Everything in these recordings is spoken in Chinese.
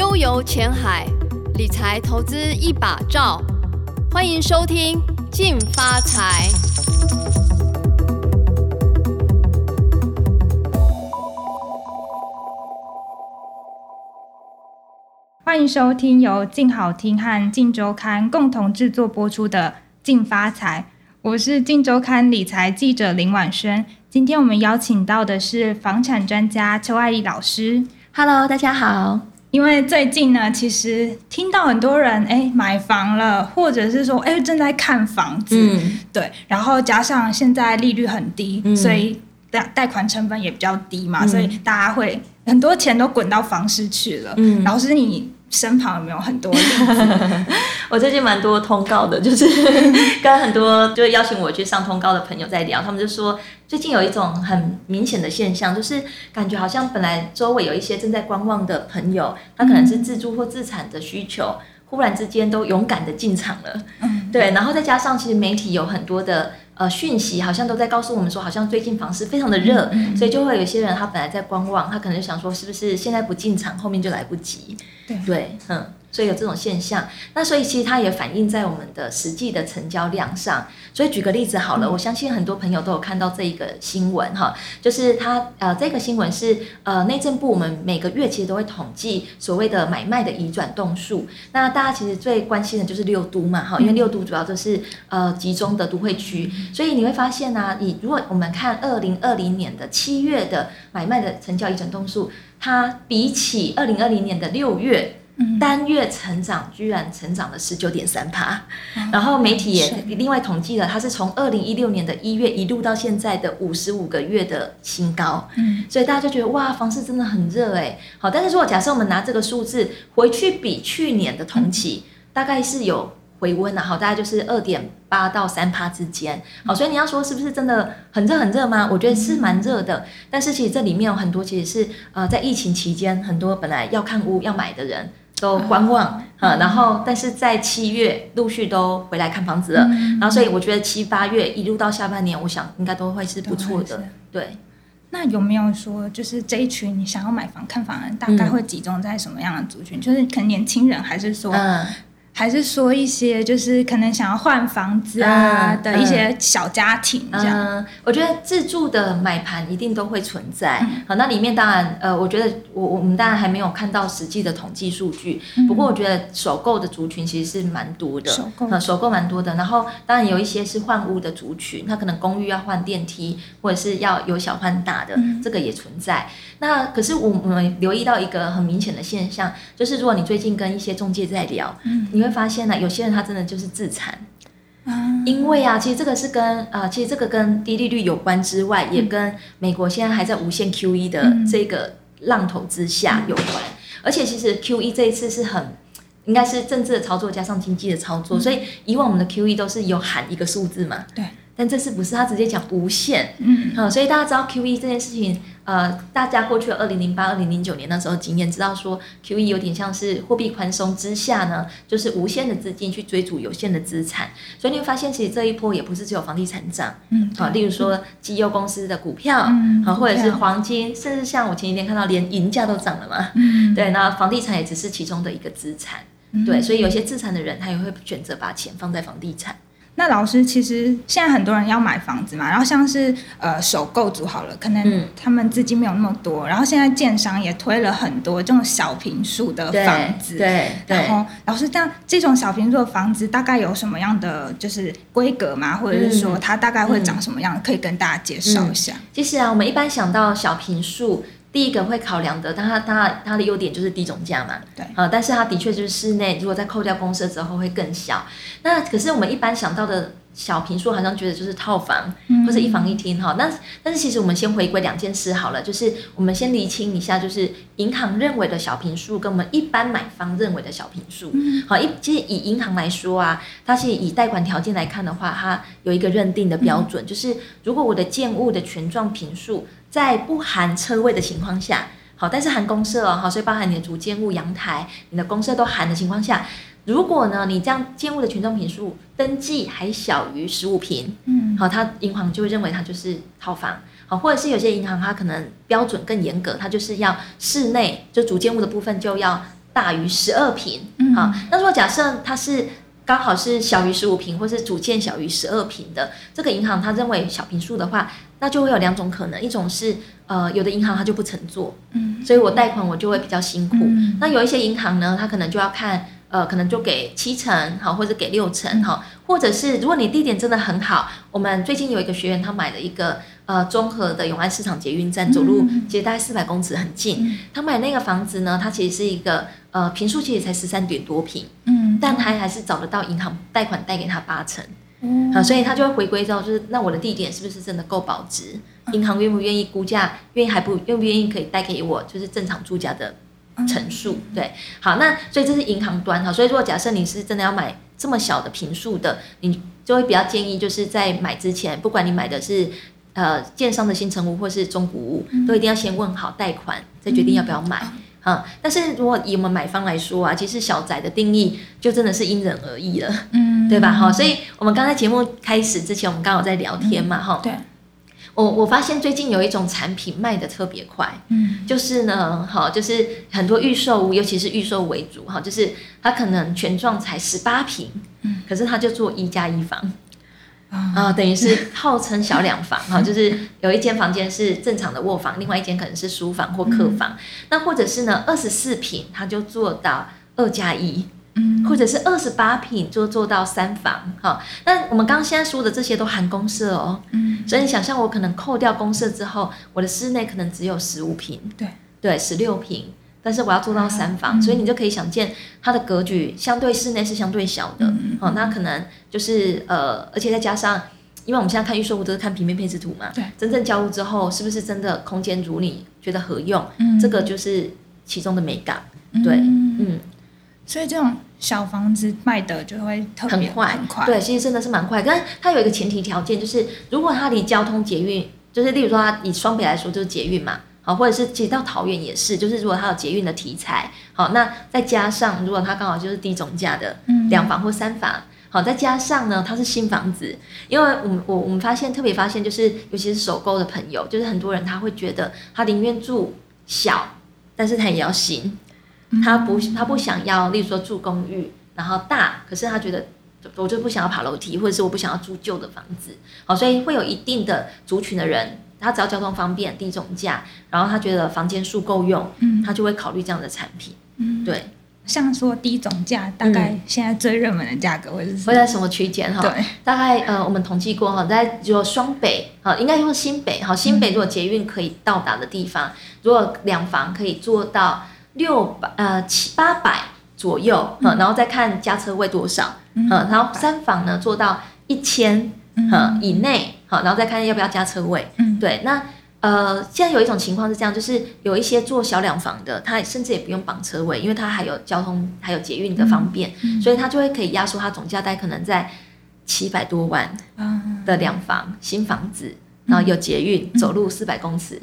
悠游前海，理财投资一把照。欢迎收听《进发财》。欢迎收听由静好听和静周刊共同制作播出的《进发财》。我是静周刊理财记者林婉萱。今天我们邀请到的是房产专家邱爱丽老师。Hello，大家好。因为最近呢，其实听到很多人哎买房了，或者是说哎正在看房子，嗯，对，然后加上现在利率很低，嗯、所以贷贷款成本也比较低嘛，嗯、所以大家会很多钱都滚到房市去了。嗯，老师你。身旁有没有很多例子？我最近蛮多通告的，就是 跟很多就是邀请我去上通告的朋友在聊，他们就说最近有一种很明显的现象，就是感觉好像本来周围有一些正在观望的朋友，他可能是自住或自产的需求，忽然之间都勇敢的进场了。对，然后再加上其实媒体有很多的。呃，讯息好像都在告诉我们说，好像最近房市非常的热，所以就会有些人他本来在观望，他可能就想说，是不是现在不进场，后面就来不及？对对，嗯。所以有这种现象，那所以其实它也反映在我们的实际的成交量上。所以举个例子好了，嗯、我相信很多朋友都有看到这一个新闻哈，就是它呃这个新闻是呃内政部我们每个月其实都会统计所谓的买卖的移转动数。那大家其实最关心的就是六都嘛哈，因为六都主要就是呃集中的都会区，所以你会发现呢、啊，你如果我们看二零二零年的七月的买卖的成交移转动数，它比起二零二零年的六月。单月成长居然成长了十九点三趴，然后媒体也另外统计了，它是从二零一六年的一月一路到现在的五十五个月的新高，嗯，所以大家就觉得哇，房市真的很热哎，好，但是如果假设我们拿这个数字回去比去年的同期，大概是有回温了，好，大概就是二点八到三趴之间，好，所以你要说是不是真的很热很热吗？我觉得是蛮热的，但是其实这里面有很多其实是呃在疫情期间，很多本来要看屋要买的人。都观望，嗯，然后但是在七月陆续都回来看房子了，嗯、然后所以我觉得七八月一路到下半年，我想应该都会是不错的。对，那有没有说就是这一群你想要买房看房的人，大概会集中在什么样的族群？嗯、就是可能年轻人，还是说？嗯还是说一些就是可能想要换房子啊的一些小家庭这样，嗯，我觉得自住的买盘一定都会存在。嗯、好，那里面当然呃，我觉得我我们当然还没有看到实际的统计数据，嗯、不过我觉得首购的族群其实是蛮多的，首购。首购蛮多的。然后当然有一些是换屋的族群，他可能公寓要换电梯，或者是要由小换大的，嗯、这个也存在。那可是我我们留意到一个很明显的现象，就是如果你最近跟一些中介在聊，嗯、你会。发现呢，有些人他真的就是自残，嗯、因为啊，其实这个是跟啊、呃，其实这个跟低利率有关之外，嗯、也跟美国现在还在无限 QE 的这个浪头之下有关。嗯、而且其实 QE 这一次是很应该是政治的操作加上经济的操作，嗯、所以以往我们的 QE 都是有喊一个数字嘛，对。但这次不是他直接讲无限，嗯，好，所以大家知道 QE 这件事情，呃，大家过去二零零八、二零零九年那时候经验知道说 QE 有点像是货币宽松之下呢，就是无限的资金去追逐有限的资产，所以你会发现其实这一波也不是只有房地产涨，嗯，好，例如说绩优公司的股票，嗯，好，或者是黄金，甚至像我前几天看到连银价都涨了嘛，嗯，对，那房地产也只是其中的一个资产，对，所以有些资产的人他也会选择把钱放在房地产。那老师，其实现在很多人要买房子嘛，然后像是呃首购族好了，可能他们资金没有那么多，嗯、然后现在建商也推了很多这种小平数的房子，对，对，然后老师，这样这种小平数的房子大概有什么样的就是规格嘛？或者是说它大概会长什么样？嗯、可以跟大家介绍一下。其实啊，我们一般想到小平数。第一个会考量的，但它它它的优点就是低总价嘛，对，啊，但是它的确就是室内，如果在扣掉公设之后会更小。那可是我们一般想到的小平数，好像觉得就是套房，嗯、或者一房一厅哈。那但是其实我们先回归两件事好了，就是我们先厘清一下，就是银行认为的小平数跟我们一般买方认为的小平数。嗯、好，一其实以银行来说啊，它是以贷款条件来看的话，它有一个认定的标准，嗯、就是如果我的建物的权状坪数。在不含车位的情况下，好，但是含公社哦，好，所以包含你的主建物、阳台、你的公社都含的情况下，如果呢，你这样建物的群众坪数登记还小于十五平，嗯，好，它银行就会认为它就是套房，好，或者是有些银行它可能标准更严格，它就是要室内就主建物的部分就要大于十二平，嗯，好，那如果假设它是刚好是小于十五平，或是主建小于十二平的，这个银行它认为小平数的话，那就会有两种可能，一种是呃有的银行它就不承做，嗯，所以我贷款我就会比较辛苦，那有一些银行呢，它可能就要看。呃，可能就给七成好，或者给六成哈，或者是如果你地点真的很好，我们最近有一个学员，他买了一个呃综合的永安市场捷运站，走路其实大概四百公尺很近。他买那个房子呢，它其实是一个呃平数其实才十三点多平，嗯，但他还是找得到银行贷款贷给他八成，嗯，好，所以他就会回归到就是那我的地点是不是真的够保值？银行愿不愿意估价？愿意还不愿不愿意可以贷给我？就是正常住家的。成数对，好，那所以这是银行端哈，所以如果假设你是真的要买这么小的平数的，你就会比较建议就是在买之前，不管你买的是呃建商的新成屋或是中古屋，都一定要先问好贷款，再决定要不要买啊。但是如果以我们买方来说啊，其实小宅的定义就真的是因人而异了，嗯，对吧？哈，所以我们刚才节目开始之前，我们刚好在聊天嘛，哈，对。我我发现最近有一种产品卖的特别快，嗯，就是呢，哈，就是很多预售屋，尤其是预售为主，哈，就是它可能全幢才十八平，嗯，可是它就做一加一房，啊、嗯，等于是号称小两房，哈、嗯，就是有一间房间是正常的卧房，另外一间可能是书房或客房，嗯、那或者是呢二十四平，它就做到二加一。嗯。或者是二十八平就做到三房，哈，那我们刚刚现在说的这些都含公设哦，嗯，所以你想象我可能扣掉公设之后，我的室内可能只有十五平，对，对，十六坪，但是我要做到三房，嗯，所以你就可以想见它的格局相对室内是相对小的，嗯，哦，那可能就是呃，而且再加上，因为我们现在看预售屋都是看平面配置图嘛，对，真正交屋之后是不是真的空间如你觉得合用，嗯，这个就是其中的美感，对，嗯。嗯。所以这种小房子卖的就会特别很快，很快。对，其实真的是蛮快。但它有一个前提条件，就是如果它离交通捷运，就是例如说它以双北来说就是捷运嘛，好，或者是其实到桃园也是，就是如果它有捷运的题材，好，那再加上如果它刚好就是低总价的两房或三房，好，再加上呢它是新房子，因为我们我我们发现特别发现就是尤其是首购的朋友，就是很多人他会觉得他宁愿住小，但是他也要新。他不，他不想要，例如说住公寓，然后大，可是他觉得我就不想要爬楼梯，或者是我不想要住旧的房子，好，所以会有一定的族群的人，他只要交通方便、低总价，然后他觉得房间数够用，嗯，他就会考虑这样的产品，嗯，对，像说低总价，大概现在最热门的价格会是。会在什么区间哈？对，大概呃，我们统计过哈，在如果双北啊，应该用新北哈，新北如果捷运可以到达的地方，如果两房可以做到。六百呃七八百左右，嗯，然后再看加车位多少，嗯，然后三房呢做到一千，嗯，以内，好，然后再看要不要加车位，嗯，对，那呃现在有一种情况是这样，就是有一些做小两房的，他甚至也不用绑车位，因为他还有交通还有捷运的方便，嗯，所以他就会可以压缩他总价带可能在七百多万的两房新房子，然后有捷运走路四百公尺。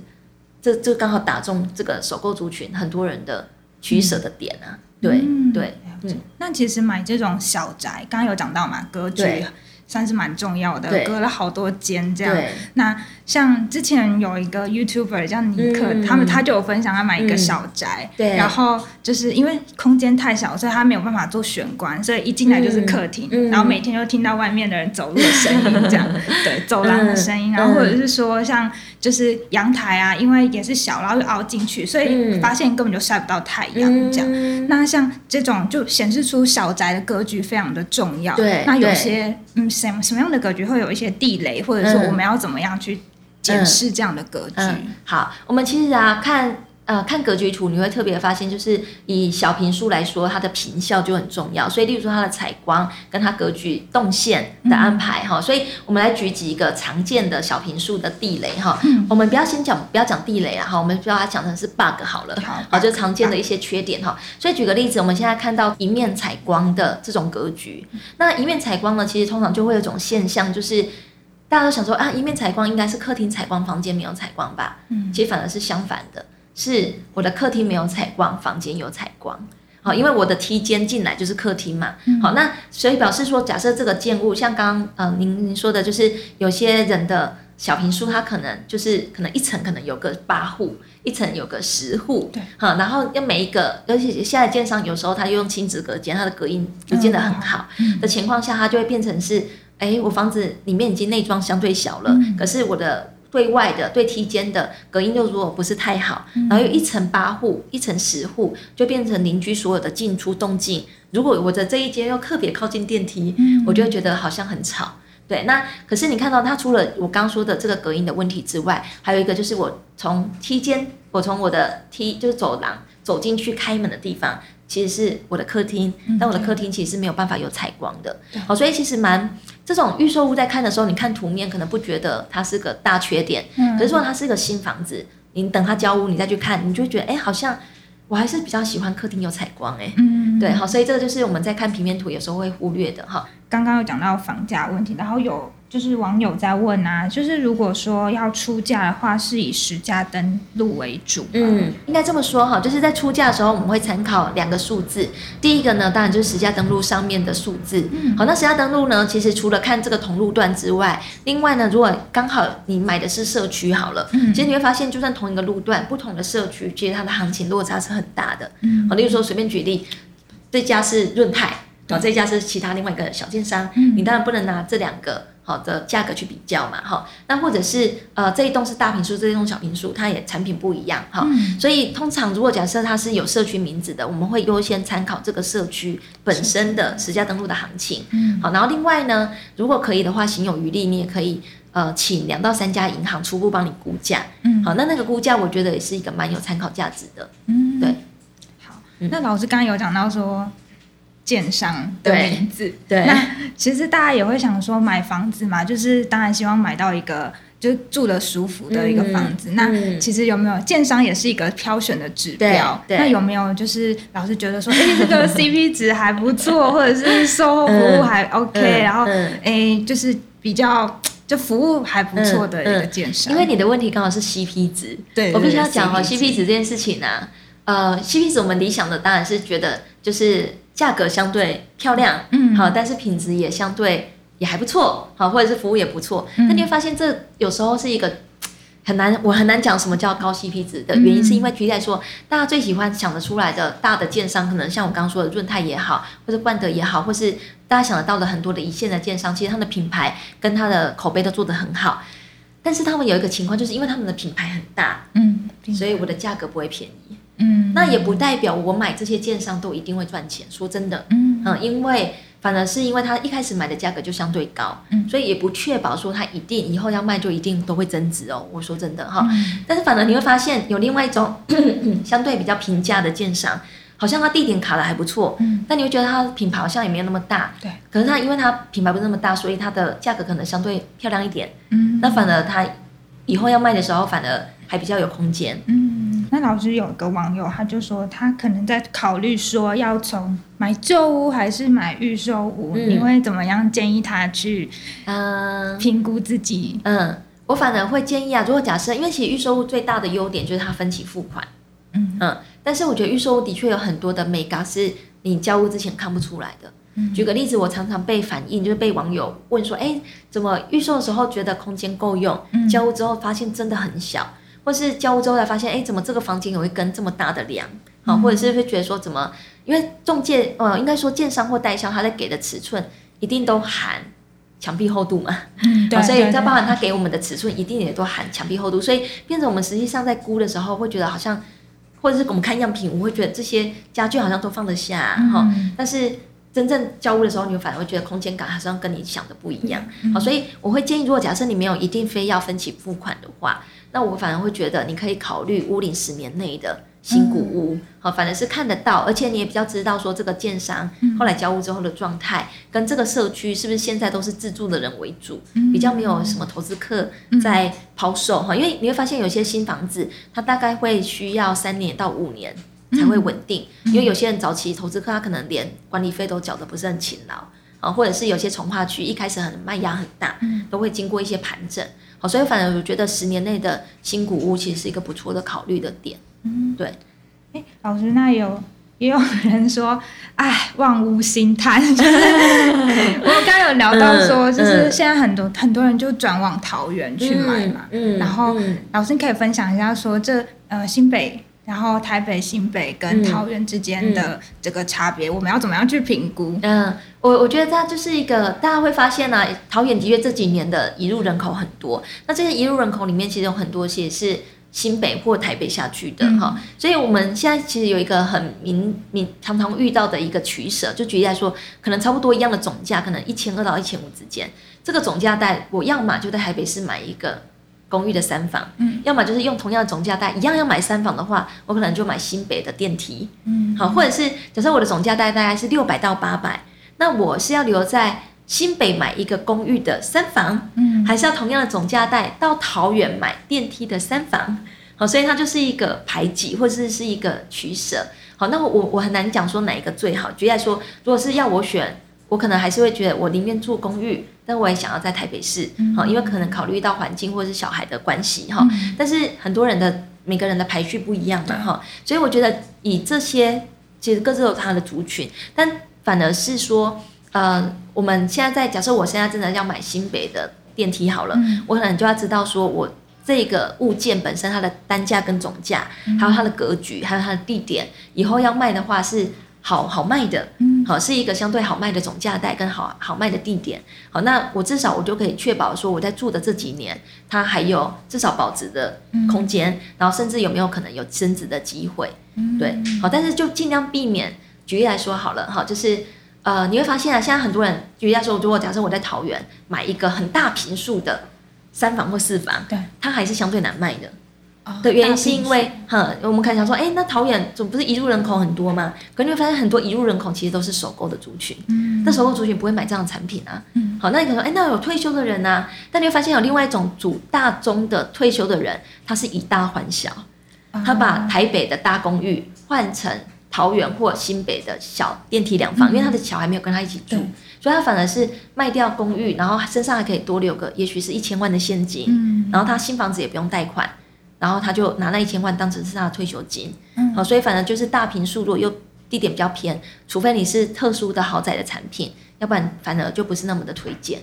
这这刚好打中这个首购族群很多人的取舍的点啊，对、嗯、对，嗯，那其实买这种小宅，刚刚有讲到嘛，格局。算是蛮重要的，隔了好多间这样。那像之前有一个 YouTuber 叫尼克，嗯、他们他就有分享他买一个小宅，嗯、然后就是因为空间太小，所以他没有办法做玄关，所以一进来就是客厅，嗯、然后每天就听到外面的人走路的声音这样，嗯、对，走廊的声音，然后或者是说像就是阳台啊，因为也是小，然后又凹进去，所以发现根本就晒不到太阳这样。嗯、那像这种就显示出小宅的格局非常的重要。对，那有些嗯。什么什么样的格局会有一些地雷，或者说我们要怎么样去检视这样的格局？好，我们其实啊看。呃，看格局图你会特别发现，就是以小平数来说，它的坪效就很重要。所以，例如说它的采光跟它格局动线的安排哈、嗯，所以我们来举几个常见的小平数的地雷哈、嗯。我们不要先讲，不要讲地雷啊哈，我们就把它讲成是 bug 好了，好，就常见的一些缺点哈。所以举个例子，我们现在看到一面采光的这种格局，那一面采光呢，其实通常就会有一种现象，就是大家都想说啊，一面采光应该是客厅采光，房间没有采光吧？嗯，其实反而是相反的。是我的客厅没有采光，房间有采光，好，因为我的梯间进来就是客厅嘛，好，那所以表示说，假设这个建物像刚刚呃您您说的，就是有些人的小平数，它可能就是可能一层可能有个八户，一层有个十户，对，好，然后要每一个，而且现在建商有时候他又用亲子隔间，它的隔音不见得很好的情况下，它就会变成是，哎，我房子里面已经内装相对小了，可是我的。对外的、对梯间的隔音又如果不是太好，然后又一层八户、一层十户，就变成邻居所有的进出动静。如果我的这一间又特别靠近电梯，我就会觉得好像很吵。对，那可是你看到它除了我刚说的这个隔音的问题之外，还有一个就是我从梯间，我从我的梯就是走廊走进去开门的地方。其实是我的客厅，但我的客厅其实是没有办法有采光的。好，所以其实蛮这种预售屋在看的时候，你看图面可能不觉得它是个大缺点，可是说它是一个新房子，你等它交屋，你再去看，你就会觉得，哎，好像我还是比较喜欢客厅有采光，哎，嗯，对，好，所以这个就是我们在看平面图有时候会忽略的哈。刚刚有讲到房价问题，然后有。就是网友在问啊，就是如果说要出价的话，是以实价登录为主。嗯，应该这么说哈，就是在出价的时候，我们会参考两个数字。第一个呢，当然就是实价登录上面的数字。嗯，好，那实价登录呢，其实除了看这个同路段之外，另外呢，如果刚好你买的是社区好了，嗯，其实你会发现，就算同一个路段，不同的社区，其实它的行情落差是很大的。嗯，好，例如说随便举例，这家是润泰，啊，这家是其他另外一个小建商，嗯，你当然不能拿这两个。好的价格去比较嘛，哈，那或者是呃这一栋是大平数，这一栋小平数，它也产品不一样，哈、嗯，所以通常如果假设它是有社区名字的，我们会优先参考这个社区本身的实价登录的行情，嗯，好，然后另外呢，如果可以的话，行有余力，你也可以呃请两到三家银行初步帮你估价，嗯，好，那那个估价我觉得也是一个蛮有参考价值的，嗯，对，好，那老师刚刚有讲到说。建商的名字，对，那其实大家也会想说，买房子嘛，就是当然希望买到一个就住的舒服的一个房子。嗯、那其实有没有建商也是一个挑选的指标？那有没有就是老师觉得说，哎、欸，这个 CP 值还不错，或者是售后服务还 OK，、嗯、然后哎、欸，就是比较就服务还不错的一个建商。因为你的问题刚好是 CP 值，对，我必须要讲哦，CP 值这件事情呢、啊，呃，CP 值我们理想的当然是觉得就是。价格相对漂亮，嗯，好，但是品质也相对也还不错，好，或者是服务也不错。那、嗯、你会发现，这有时候是一个很难，我很难讲什么叫高 CP 值的原因，是因为举例来说，大家最喜欢想得出来的大的建商，可能像我刚刚说的润泰也好，或者冠德也好，或是大家想得到的很多的一线的建商，其实他们的品牌跟他的口碑都做得很好，但是他们有一个情况，就是因为他们的品牌很大，嗯，所以我的价格不会便宜。嗯，那也不代表我买这些建商都一定会赚钱。说真的，嗯。嗯，因为反而是因为他一开始买的价格就相对高，嗯，所以也不确保说他一定以后要卖就一定都会增值哦。我说真的哈，嗯，但是反而你会发现有另外一种 相对比较平价的建商，好像它地点卡的还不错，嗯，但你会觉得它品牌好像也没有那么大，对，可是它因为它品牌不是那么大，所以它的价格可能相对漂亮一点，嗯，那反而他以后要卖的时候反而还比较有空间，嗯。那老师有个网友，他就说他可能在考虑说要从买旧屋还是买预售屋，嗯，你会怎么样建议他去嗯评估自己？嗯，我反而会建议啊，如果假设，因为其实预售屋最大的优点就是它分期付款，嗯嗯，但是我觉得预售屋的确有很多的眉角是你交屋之前看不出来的。嗯，举个例子，我常常被反映，就是被网友问说，哎，怎么预售的时候觉得空间够用，交屋之后发现真的很小。或是交屋之后才发现，哎，怎么这个房间有一根这么大的梁？好、嗯，或者是会觉得说，怎么？因为中介，呃，应该说建商或代销，他在给的尺寸一定都含墙壁厚度嘛。嗯，对。所以在包含他给我们的尺寸，一定也都含墙壁厚度。所以变成我们实际上在估的时候，会觉得好像，或者是我们看样品，我会觉得这些家具好像都放得下哈、嗯。但是真正交屋的时候，你反而会觉得空间感好像跟你想的不一样。好，所以我会建议，如果假设你没有一定非要分期付款的话。那我反而会觉得，你可以考虑屋龄十年内的新古屋，好、嗯，反正是看得到，而且你也比较知道说这个建商后来交屋之后的状态，跟这个社区是不是现在都是自住的人为主，比较没有什么投资客在抛售哈，因为你会发现有些新房子，它大概会需要三年到五年才会稳定，因为有些人早期投资客他可能连管理费都缴得不是很勤劳啊，或者是有些从化区一开始很卖压很大，都会经过一些盘整。好，所以反正我觉得十年内的新古屋其实是一个不错的考虑的点。嗯，对。哎，老师，那有也有人说，哎，望屋兴叹。我刚刚有聊到说，就是现在很多、嗯、很多人就转往桃园去买嘛。嗯。然后、嗯、老师可以分享一下说，这呃新北，然后台北、新北跟桃园之间的这个差别，嗯嗯、我们要怎么样去评估？嗯，我我觉得它就是一个大家会发现呢、啊，桃园的确这几年的移入人口很多。那这些移入人口里面，其实有很多些是。新北或台北下去的哈、嗯，所以我们现在其实有一个很明明常常遇到的一个取舍，就举例来说，可能差不多一样的总价，可能一千二到一千五之间，这个总价带我要么就在台北市买一个公寓的三房，嗯，要么就是用同样的总价带一样要买三房的话，我可能就买新北的电梯，嗯，好，或者是假设我的总价带大概是六百到八百，那我是要留在。新北买一个公寓的三房，嗯，还是要同样的总价带到桃园买电梯的三房，好，所以它就是一个排挤或者是是一个取舍。好，那我我很难讲说哪一个最好。举例来说，如果是要我选，我可能还是会觉得我宁愿住公寓，但我也想要在台北市，好，因为可能考虑到环境或者是小孩的关系哈。但是很多人的每个人的排序不一样嘛哈，所以我觉得以这些其实各自有它的族群，但反而是说。呃，我们现在在假设我现在真的要买新北的电梯好了，嗯，我可能就要知道说，我这个物件本身它的单价跟总价，嗯，还有它的格局，还有它的地点，以后要卖的话是好好卖的，嗯，好是一个相对好卖的总价带跟好好卖的地点，好，那我至少我就可以确保说我在住的这几年，它还有至少保值的空间，嗯，然后甚至有没有可能有升值的机会，嗯，对，好，但是就尽量避免，举例来说好了，哈，就是。呃，你会发现啊，现在很多人，举例来说，如果假设我在桃园买一个很大平数的三房或四房，对，它还是相对难卖的。哦、的原因是因为，哈，我们可能想说，哎，那桃园总不是移入人口很多吗？可你会发现很多移入人口其实都是首购的族群，嗯，那首购族群不会买这样的产品啊，嗯，好，那你可能说，哎，那有退休的人啊，但你会发现有另外一种主大宗的退休的人，他是以大换小，他把台北的大公寓换成。桃园或新北的小电梯两房，嗯，因为他的小孩没有跟他一起住，所以他反而是卖掉公寓，然后身上还可以多留个，也许是一千万的现金，嗯，然后他新房子也不用贷款，然后他就拿那一千万当成是他的退休金，嗯，好，所以反正就是大平数，如果又地点比较偏，除非你是特殊的豪宅的产品，要不然反而就不是那么的推荐。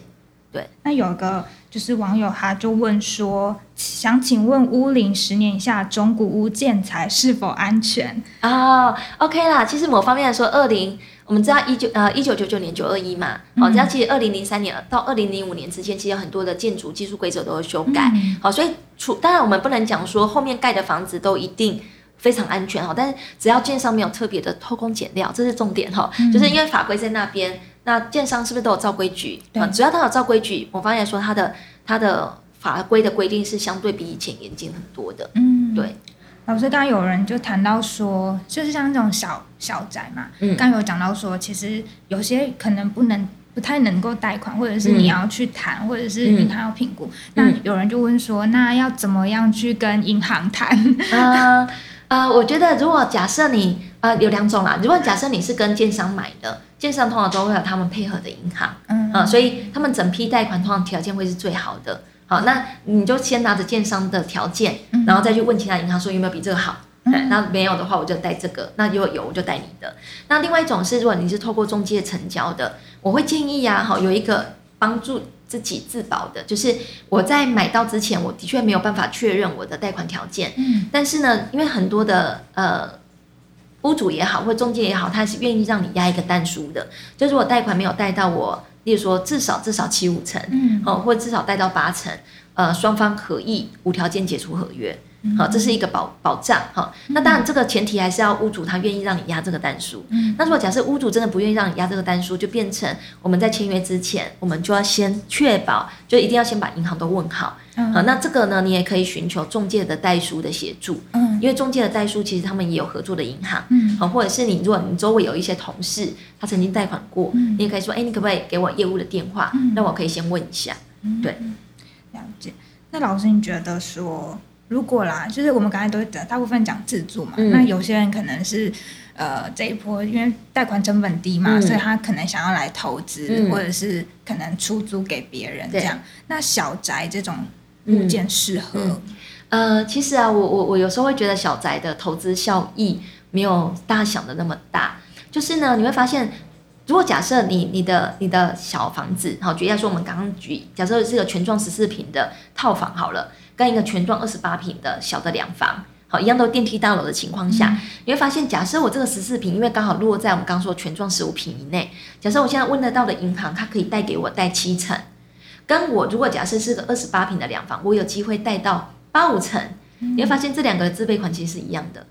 对，那有一个就是网友，他就问说，想请问屋龄十年以下中古屋建材是否安全啊、oh,？OK 啦，其实某方面来说，二零我们知道一九呃一九九九年九二一嘛，好、嗯，这样其实二零零三年到二零零五年之间，其实有很多的建筑技术规则都有修改，好、嗯，所以除当然我们不能讲说后面盖的房子都一定非常安全哈，但是只要建商没有特别的偷工减料，这是重点哈、嗯，就是因为法规在那边。那建商是不是都有照规矩？对，只要他有照规矩，我发现说他的他的法规的规定是相对比以前严谨很多的。嗯，对。老师刚刚有人就谈到说，就是像这种小小宅嘛，嗯，刚有讲到说，其实有些可能不能不太能够贷款，或者是你要去谈，嗯，或者是银行要评估，嗯。那有人就问说，那要怎么样去跟银行谈？呃呃，我觉得如果假设你呃有两种啦，如果假设你是跟建商买的。建商通常都会有他们配合的银行，嗯，嗯，所以他们整批贷款通常条件会是最好的。好，那你就先拿着建商的条件，然后再去问其他银行说有没有比这个好。嗯，那没有的话，我就贷这个；那如果有，我就贷你的。那另外一种是，如果你是透过中介成交的，我会建议呀，好，有一个帮助自己自保的，就是我在买到之前，我的确没有办法确认我的贷款条件。嗯，但是呢，因为很多的呃。屋主也好，或中介也好，他是愿意让你押一个单书的。就是如果贷款没有贷到我，例如说至少至少七五成，嗯，哦，或至少贷到八成，呃，双方合意无条件解除合约。好，这是一个保保障哈。那当然，这个前提还是要屋主他愿意让你押这个单书。嗯。那如果假设屋主真的不愿意让你押这个单书，就变成我们在签约之前，我们就要先确保，就一定要先把银行都问好。嗯。好，那这个呢，你也可以寻求中介的代书的协助。嗯。因为中介的代书其实他们也有合作的银行。嗯。好，或者是你如果你周围有一些同事，他曾经贷款过，嗯，你也可以说，哎，你可不可以给我业务的电话？嗯。那我可以先问一下。嗯。对。了解。那老师，你觉得说？如果啦，就是我们刚才都讲，大部分讲自住嘛，嗯，那有些人可能是，呃，这一波因为贷款成本低嘛，嗯，所以他可能想要来投资，嗯，或者是可能出租给别人这样。那小宅这种物件适合？呃，其实啊，我我我有时候会觉得小宅的投资效益没有大家想的那么大。就是呢，你会发现，如果假设你你的你的小房子，好，举例来说，我们刚刚举，假设是个全幢十四平的套房好了，跟一个全幢二十八平的小的两房，好，一样都电梯大楼的情况下，嗯、你会发现，假设我这个十四平，因为刚好落在我们刚刚说全幢十五平以内，假设我现在问得到的银行，它可以贷给我贷七成，跟我如果假设是个二十八平的两房，我有机会贷到八五成，你会发现这两个自备款其实是一样的。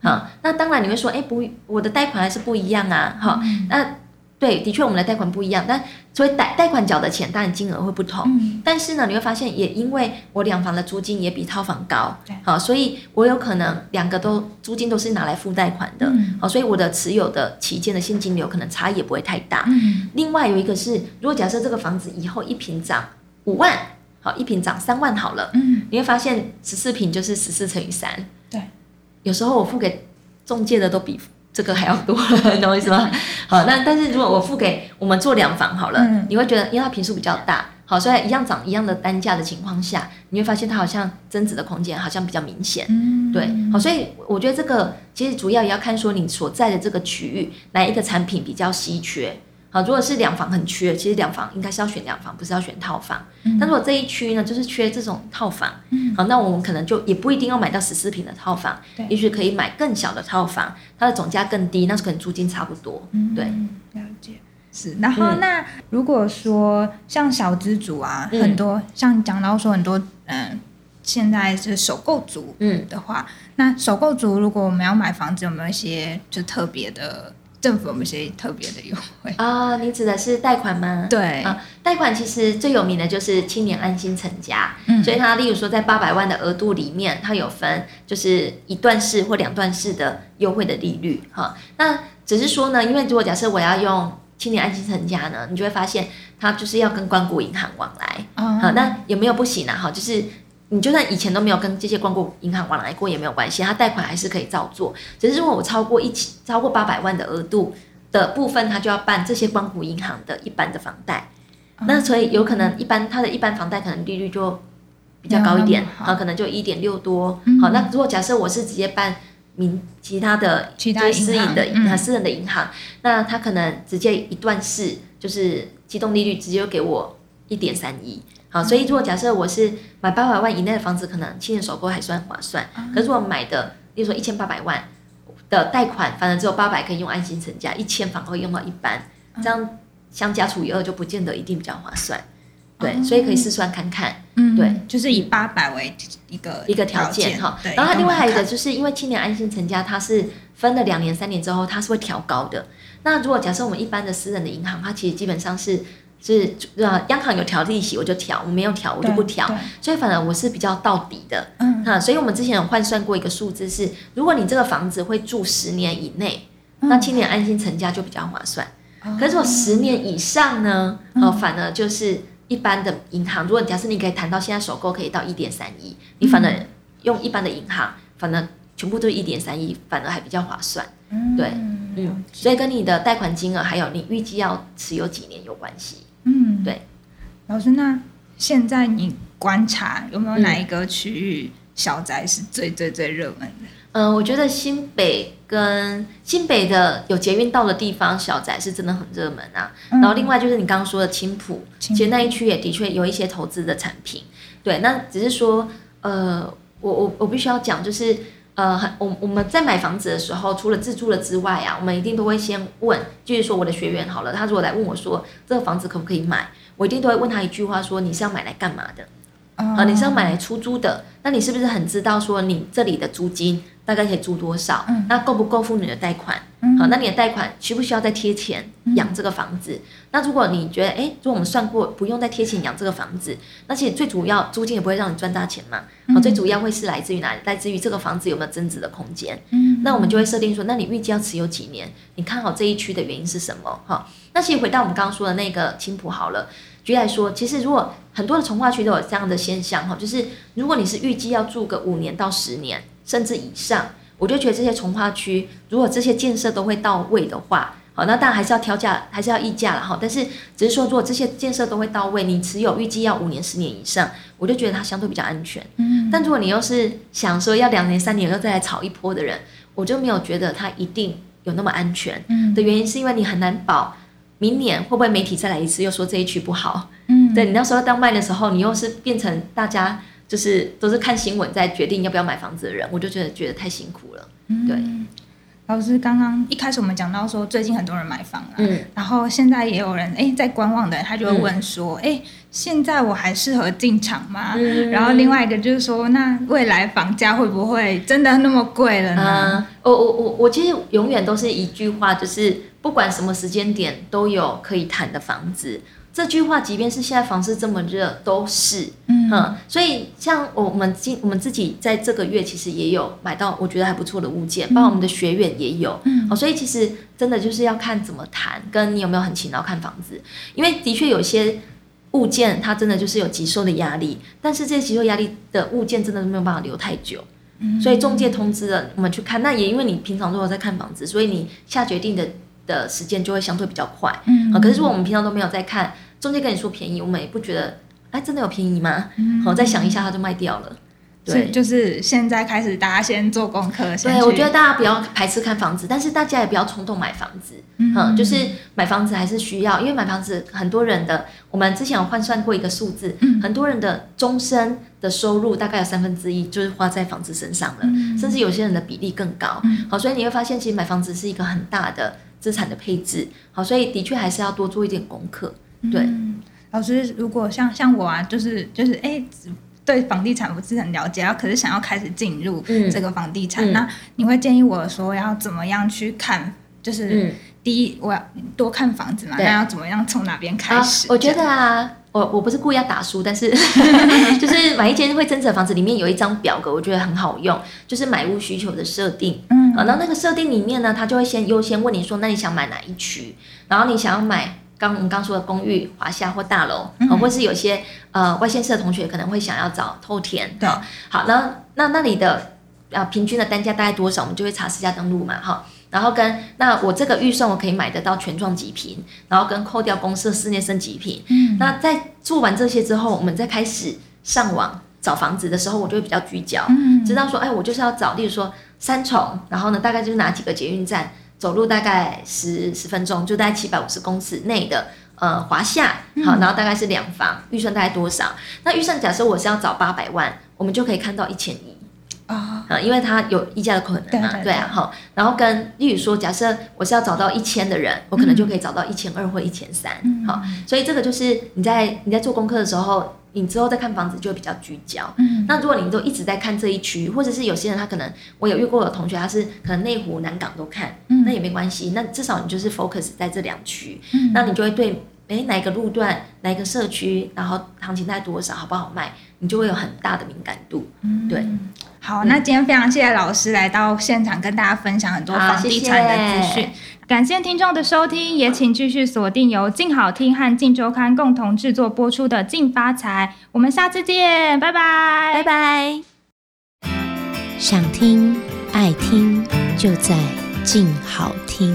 好，那当然你会说，哎，不，我的贷款还是不一样啊。哈，那对，的确我们的贷款不一样，但所以贷贷款缴的钱当然金额会不同。嗯。但是呢，你会发现，也因为我两房的租金也比套房高，好，所以我有可能两个都租金都是拿来付贷款的。好，所以我的持有的期间的现金流可能差异也不会太大。嗯。另外有一个是，如果假设这个房子以后一平涨五万，好，一平涨三万好了。嗯。你会发现十四平就是十四乘以三。对。有时候我付给中介的都比这个还要多，你懂我意思吗？好，那但是如果我付给我们做两房好了，嗯、你会觉得因为它坪数比较大，好，所以一样涨一样的单价的情况下，你会发现它好像增值的空间好像比较明显，嗯、对，好，所以我觉得这个其实主要也要看说你所在的这个区域哪一个产品比较稀缺。好，如果是两房很缺，其实两房应该是要选两房，不是要选套房。嗯、但如果这一区呢，就是缺这种套房，嗯、好，那我们可能就也不一定要买到十四平的套房，对也许可以买更小的套房，它的总价更低，那是可能租金差不多。嗯、对，了解。是，然后那如果说像小资族啊，嗯、很多像讲到说很多，嗯、呃，现在是首购族，嗯的话，嗯、那首购族如果我们要买房子，有没有一些就特别的？政府有没有些特别的优惠啊？你指的是贷款吗？对啊，贷款其实最有名的就是青年安心成家，嗯，所以它例如说在八百万的额度里面，它有分就是一段式或两段式的优惠的利率哈。那只是说呢，因为如果假设我要用青年安心成家呢，你就会发现它就是要跟关谷银行往来，嗯，好，那有没有不行啊？哈，就是。你就算以前都没有跟这些光谷银行往来过也没有关系，他贷款还是可以照做。只是如果我超过一千超过八百万的额度的部分，他就要办这些光谷银行的一般的房贷。嗯、那所以有可能一般他的一般房贷可能利率就比较高一点，啊，可能就一点六多。嗯、好，那如果假设我是直接办民其他的其他私营的银行、私人的银行，那他可能直接一段式就是机动利率直接给我一点三一。好，所以如果假设我是买八百万以内的房子，可能七年首购还算划算。嗯、可是我买的，例如说一千八百万的贷款，反正只有八百可以用安心成家，一千反而会用到一般，这样相加除以二就不见得一定比较划算。对，嗯、所以可以试算看看。嗯，对，就是以八百为一个一个条件哈。然后它另外还有一个就是因为青年安心成家，它是分了两年、三年之后，它是会调高的。那如果假设我们一般的私人的银行，它其实基本上是。是呃，央行有调利息，我就调；我没有调，我就不调。所以反而我是比较到底的。嗯，哈，所以我们之前有换算过一个数字是，如果你这个房子会住十年以内，嗯、那青年安心成家就比较划算。嗯、可是我十年以上呢，哦、嗯，反而就是一般的银行。如果假设你可以谈到现在首购可以到一点三亿，你反而用一般的银行，反而全部都一点三亿，反而还比较划算。嗯，对，嗯，所以跟你的贷款金额还有你预计要持有几年有关系。嗯，对，老师，那现在你观察有没有哪一个区域小宅是最最最热门的？嗯、呃，我觉得新北跟新北的有捷运到的地方，小宅是真的很热门啊。嗯、然后另外就是你刚刚说的青浦，其实那一区也的确有一些投资的产品。对，那只是说，呃，我我我必须要讲，就是。呃，我我们在买房子的时候，除了自住了之外啊，我们一定都会先问，就是说我的学员好了，他如果来问我说这个房子可不可以买，我一定都会问他一句话，说你是要买来干嘛的？啊、呃，你是要买来出租的？那你是不是很知道说你这里的租金大概可以租多少？嗯、那够不够付你的贷款？好，那你的贷款需不需要再贴钱养这个房子？嗯、那如果你觉得，哎，如果我们算过不用再贴钱养这个房子，那其实最主要租金也不会让你赚大钱嘛。好，最主要会是来自于哪里？来自于这个房子有没有增值的空间？嗯，那我们就会设定说，那你预计要持有几年？你看好这一区的原因是什么？哈，那其实回到我们刚刚说的那个青浦好了，举例来说，其实如果很多的从化区都有这样的现象哈，就是如果你是预计要住个五年到十年甚至以上。我就觉得这些从化区，如果这些建设都会到位的话，好，那当然还是要调价，还是要议价了哈。但是只是说，如果这些建设都会到位，你持有预计要五年、十年以上，我就觉得它相对比较安全。嗯。但如果你又是想说要两年、三年又再来炒一波的人，我就没有觉得它一定有那么安全。嗯，的原因是因为你很难保明年会不会媒体再来一次又说这一区不好。嗯，对，你那时候当卖的时候，你又是变成大家就是都是看新闻在决定要不要买房子的人，我就觉得觉得太辛苦了。嗯，对。老师刚刚一开始我们讲到说，最近很多人买房了，嗯，然后现在也有人哎在观望的，他就会问说，哎、嗯，现在我还适合进场吗？嗯、然后另外一个就是说，那未来房价会不会真的那么贵了呢？我我我我其实永远都是一句话，就是不管什么时间点都有可以谈的房子。这句话，即便是现在房市这么热，都是，嗯，所以像我们今我们自己在这个月其实也有买到我觉得还不错的物件，包括我们的学员也有，嗯，哦，所以其实真的就是要看怎么谈，跟你有没有很勤劳看房子，因为的确有些物件它真的就是有急售的压力，但是这些急售压力的物件真的没有办法留太久，所以中介通知了我们去看，那也因为你平常都有在看房子，所以你下决定的的时间就会相对比较快，嗯，可是如果我们平常都没有在看。中介跟你说便宜，我们也不觉得，哎，真的有便宜吗？嗯，好，再想一下，它就卖掉了。对，就是现在开始，大家先做功课。对，我觉得大家不要排斥看房子，但是大家也不要冲动买房子。嗯，嗯，就是买房子还是需要，因为买房子很多人的，我们之前有换算过一个数字，嗯，很多人的终身的收入大概有三分之一就是花在房子身上了，嗯，甚至有些人的比例更高。嗯，好，所以你会发现，其实买房子是一个很大的资产的配置。好，所以的确还是要多做一点功课。对、嗯，老师，如果像像我啊，就是就是哎、欸，对房地产不是很了解，然后可是想要开始进入这个房地产，嗯、那你会建议我说要怎么样去看？就是第一，我要多看房子嘛，那要怎么样从哪边开始？我觉得啊，我我不是故意要打书，但是 就是买一间会增值的房子，里面有一张表格，我觉得很好用，就是买屋需求的设定。嗯，然后那个设定里面呢，他就会先优先问你说，那你想买哪一区？然后你想要买。刚我们刚说的公寓、华夏或大楼，嗯、或是有些呃外县市的同学可能会想要找透天，对，好，那那那里的呃平均的单价大概多少？我们就会查私家登录嘛，哈，然后跟那我这个预算我可以买得到全幢几坪，然后跟扣掉公社室内剩几坪，嗯，那在做完这些之后，我们再开始上网找房子的时候，我就会比较聚焦，嗯，知道说，哎，我就是要找，例如说三重，然后呢，大概就是哪几个捷运站。走路大概十十分钟，就大概七百五十公尺内的呃华夏，好，然后大概是两房，预算大概多少？那预算假设我是要找八百万，我们就可以看到一千一啊，因为它有溢价的可能嘛，对，啊，好，然后跟例如说，假设我是要找到一千的人，我可能就可以找到一千二或一千三，好，所以这个就是你在你在做功课的时候。你之后再看房子就会比较聚焦。嗯，那如果你都一直在看这一区，或者是有些人他可能，我有遇过的同学，他是可能内湖、南港都看，嗯，那也没关系。那至少你就是 focus 在这两区，嗯，那你就会对，诶，哪一个路段、哪一个社区，然后行情在多少，好不好卖，你就会有很大的敏感度。嗯，对。好，那今天非常谢谢老师来到现场跟大家分享很多房地产的资讯。感谢听众的收听，也请继续锁定由静好听和静周刊共同制作播出的《静发财》，我们下次见，拜拜，拜拜。想听爱听，就在静好听。